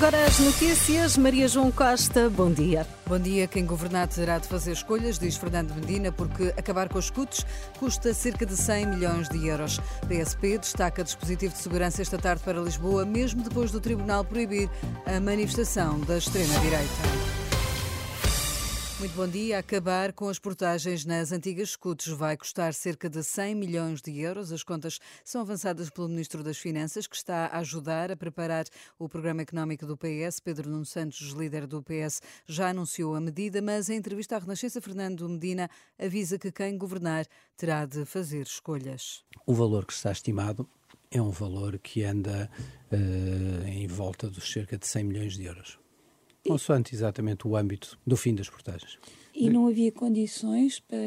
Agora as notícias, Maria João Costa, bom dia. Bom dia. Quem governar terá de fazer escolhas, diz Fernando Medina, porque acabar com os escudos custa cerca de 100 milhões de euros. PSP destaca dispositivo de segurança esta tarde para Lisboa, mesmo depois do Tribunal proibir a manifestação da extrema-direita. Muito bom dia. Acabar com as portagens nas antigas escutas vai custar cerca de 100 milhões de euros. As contas são avançadas pelo Ministro das Finanças, que está a ajudar a preparar o programa económico do PS. Pedro Nuno Santos, líder do PS, já anunciou a medida, mas em entrevista à Renascença, Fernando Medina avisa que quem governar terá de fazer escolhas. O valor que está estimado é um valor que anda uh, em volta dos cerca de 100 milhões de euros consoante exatamente o âmbito do fim das portagens. E não havia condições para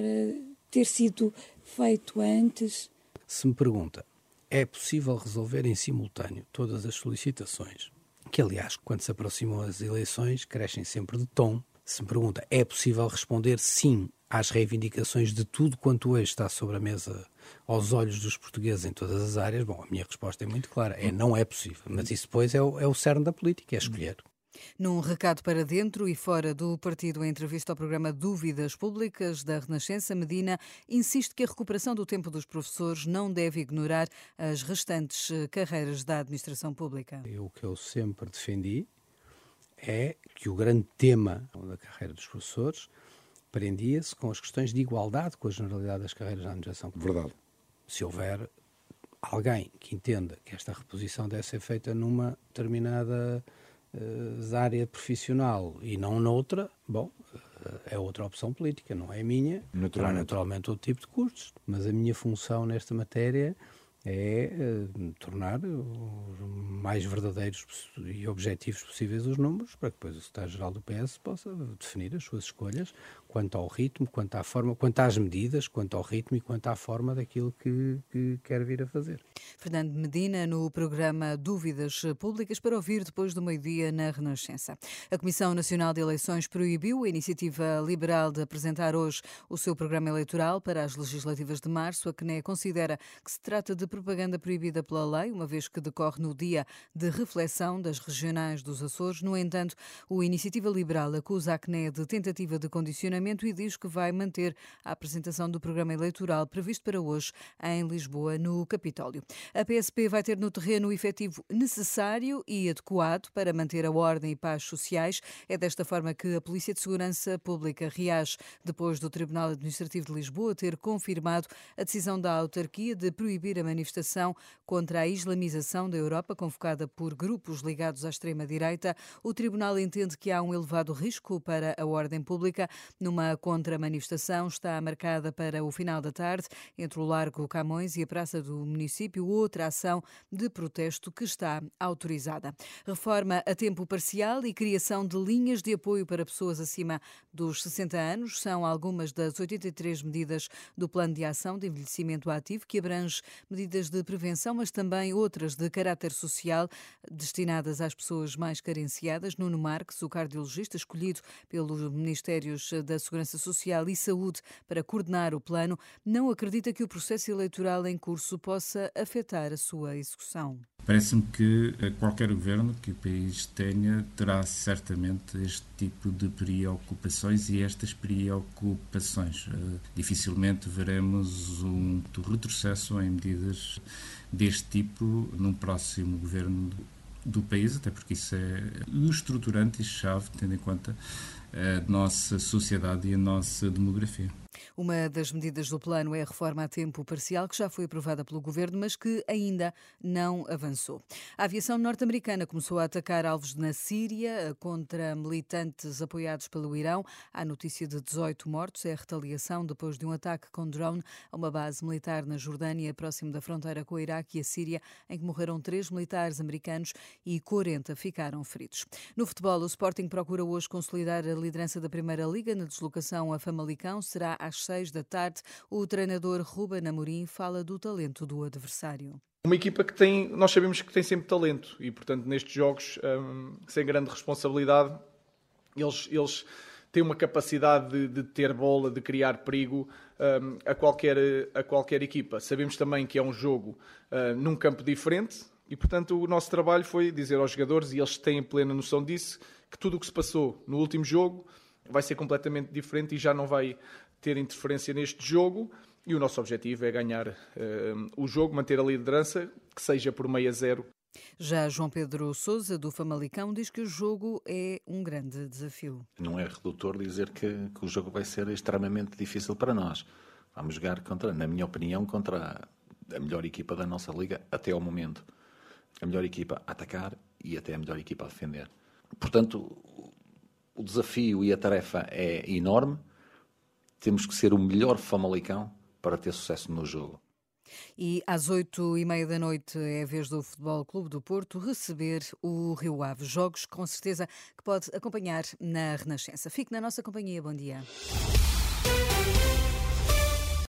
ter sido feito antes? Se me pergunta, é possível resolver em simultâneo todas as solicitações, que aliás, quando se aproximam as eleições, crescem sempre de tom. Se me pergunta, é possível responder sim às reivindicações de tudo quanto hoje está sobre a mesa aos olhos dos portugueses em todas as áreas? Bom, a minha resposta é muito clara: é não é possível. Mas isso depois é o, é o cerne da política, é escolher. Num recado para dentro e fora do partido, em entrevista ao programa Dúvidas Públicas da Renascença, Medina insiste que a recuperação do tempo dos professores não deve ignorar as restantes eh, carreiras da administração pública. O que eu sempre defendi é que o grande tema da carreira dos professores prendia-se com as questões de igualdade com a generalidade das carreiras da administração pública. Verdade. Se houver alguém que entenda que esta reposição deve ser feita numa determinada uh, área profissional e não noutra, bom, uh, é outra opção política, não é a minha. Naturalmente. Há naturalmente outro tipo de custos, mas a minha função nesta matéria é uh, tornar os mais verdadeiros e objetivos possíveis os números, para que depois o Secretário-Geral do PS possa definir as suas escolhas quanto ao ritmo, quanto à forma, quanto às medidas, quanto ao ritmo e quanto à forma daquilo que, que quer vir a fazer. Fernando Medina, no programa Dúvidas Públicas, para ouvir depois do meio-dia na Renascença. A Comissão Nacional de Eleições proibiu a iniciativa liberal de apresentar hoje o seu programa eleitoral para as legislativas de março. A CNE considera que se trata de propaganda proibida pela lei, uma vez que decorre no dia de reflexão das regionais dos Açores. No entanto, o Iniciativa Liberal acusa a CNE de tentativa de condicionamento e diz que vai manter a apresentação do programa eleitoral previsto para hoje em Lisboa, no Capitólio. A PSP vai ter no terreno o efetivo necessário e adequado para manter a ordem e paz sociais. É desta forma que a Polícia de Segurança Pública reage depois do Tribunal Administrativo de Lisboa ter confirmado a decisão da autarquia de proibir a manifestação contra a islamização da Europa, convocada por grupos ligados à extrema-direita. O Tribunal entende que há um elevado risco para a ordem pública. Numa contra-manifestação está marcada para o final da tarde entre o Largo Camões e a Praça do Município outra ação de protesto que está autorizada. Reforma a tempo parcial e criação de linhas de apoio para pessoas acima dos 60 anos são algumas das 83 medidas do Plano de Ação de Envelhecimento Ativo, que abrange medidas de prevenção, mas também outras de caráter social destinadas às pessoas mais carenciadas. Nuno Marques, o cardiologista escolhido pelos Ministérios da Segurança Social e Saúde para coordenar o plano, não acredita que o processo eleitoral em curso possa afetar a sua execução? Parece-me que eh, qualquer governo que o país tenha terá certamente este tipo de preocupações e estas preocupações. Eh, dificilmente veremos um retrocesso em medidas deste tipo num próximo governo do país, até porque isso é estruturante e chave, tendo em conta a nossa sociedade e a nossa demografia. Uma das medidas do plano é a reforma a tempo parcial, que já foi aprovada pelo governo, mas que ainda não avançou. A aviação norte-americana começou a atacar alvos na Síria contra militantes apoiados pelo Irão. Há notícia de 18 mortos. É a retaliação depois de um ataque com drone a uma base militar na Jordânia, próximo da fronteira com o Iraque e a Síria, em que morreram três militares americanos e 40 ficaram feridos. No futebol, o Sporting procura hoje consolidar a liderança da Primeira Liga na deslocação a Famalicão. Será às seis da tarde. O treinador Ruben Amorim fala do talento do adversário. Uma equipa que tem, nós sabemos que tem sempre talento e, portanto, nestes jogos, um, sem grande responsabilidade, eles, eles têm uma capacidade de, de ter bola, de criar perigo um, a, qualquer, a qualquer equipa. Sabemos também que é um jogo uh, num campo diferente e, portanto, o nosso trabalho foi dizer aos jogadores, e eles têm plena noção disso, que tudo o que se passou no último jogo vai ser completamente diferente e já não vai ter interferência neste jogo. E o nosso objetivo é ganhar uh, o jogo, manter a liderança, que seja por meio a zero. Já João Pedro Souza, do Famalicão, diz que o jogo é um grande desafio. Não é redutor dizer que, que o jogo vai ser extremamente difícil para nós. Vamos jogar contra, na minha opinião, contra a melhor equipa da nossa liga até ao momento. A melhor equipa a atacar e até a melhor equipa a defender. Portanto, o desafio e a tarefa é enorme. Temos que ser o melhor Famalicão para ter sucesso no jogo. E às oito e meia da noite é a vez do Futebol Clube do Porto receber o Rio Ave. Jogos com certeza que pode acompanhar na Renascença. Fique na nossa companhia. Bom dia.